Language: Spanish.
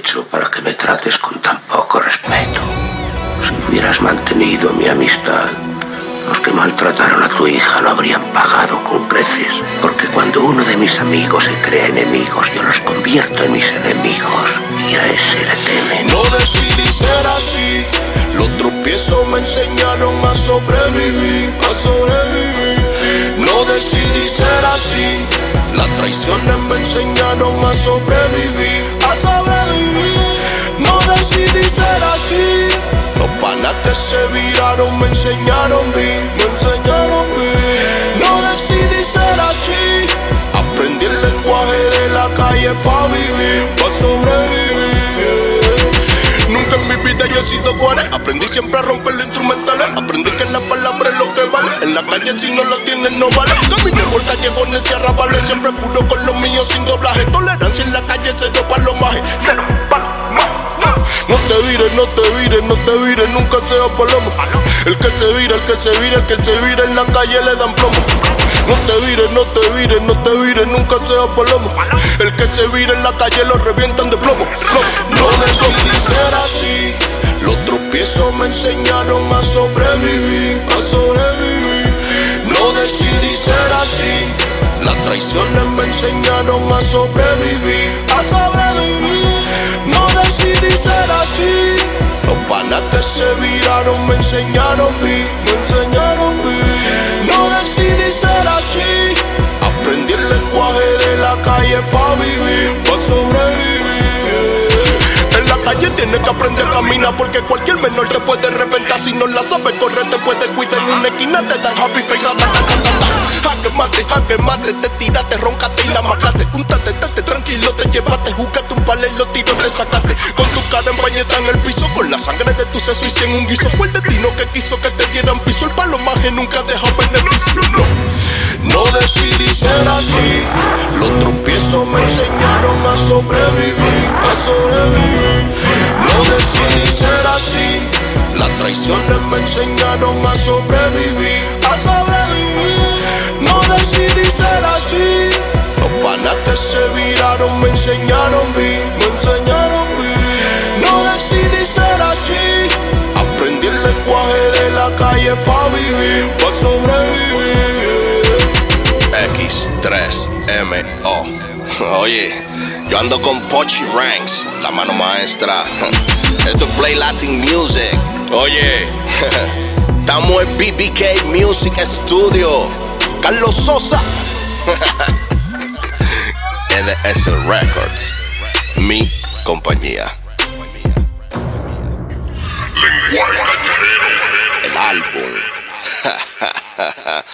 hecho para que me trates con tan poco respeto? Si hubieras mantenido mi amistad, los que maltrataron a tu hija lo habrían pagado con creces. Porque cuando uno de mis amigos se crea enemigos, yo los convierto en mis enemigos. Y a ese le temen. No decidí ser así. Los tropiezos me enseñaron a sobrevivir. A sobrevivir. No decidí ser así. Las traiciones me enseñaron a sobrevivir. Se viraron me enseñaron mí. Me enseñaron mí. No decidí ser así. Aprendí el lenguaje de la calle pa' vivir, pa' sobrevivir. Nunca en mi vida yo he sido guare. Aprendí siempre a romper los instrumentales. Aprendí que la palabra es lo que vale. En la calle si no lo tienes no vale. Caminé por no te vires, no te vires, nunca sea palomo. El que se vira, el que se vira, el que se vira en la calle le dan plomo. No te vires, no te vires, no te vires, nunca sea palomo. El que se vira en la calle lo revientan de plomo. No decidí ser así. Los tropiezos me enseñaron a sobrevivir, a sobrevivir. No decidí ser así. Las traiciones me enseñaron a sobrevivir, a sobrevivir. No decidí ser así. Panas que se viraron me enseñaron me enseñaron. No decidí ser así. Aprendí el lenguaje de la calle pa' vivir, pa' sobrevivir. En la calle tienes que aprender a caminar porque cualquier menor te puede reventar. Si no la sabes correr, te puede cuidar en una esquina, te dan happy face, ratatatatata. Jaque mate, jaque mate, te tiraste, roncate y la mataste. Sacaste. Con tu cara empañeta en el piso, con la sangre de tu seso y en un guiso. Fue el destino que quiso que te dieran piso. El palo maje nunca deja beneficio, no. No decidí ser así. Los tropiezos me enseñaron a sobrevivir, a sobrevivir. No decidí ser así. Las traiciones me enseñaron a sobrevivir, a sobrevivir. No decidí ser así. Que se viraron me enseñaron mí, me enseñaron mí. No decidí ser así. Aprendí el lenguaje de la calle pa' vivir, pa' sobrevivir. X3MO. Oye, yo ando con Pochi Ranks, la mano maestra. Esto es Play Latin Music. Oye, estamos en BBK Music Studio. Carlos Sosa. NDS Records. Mi compañía. El álbum.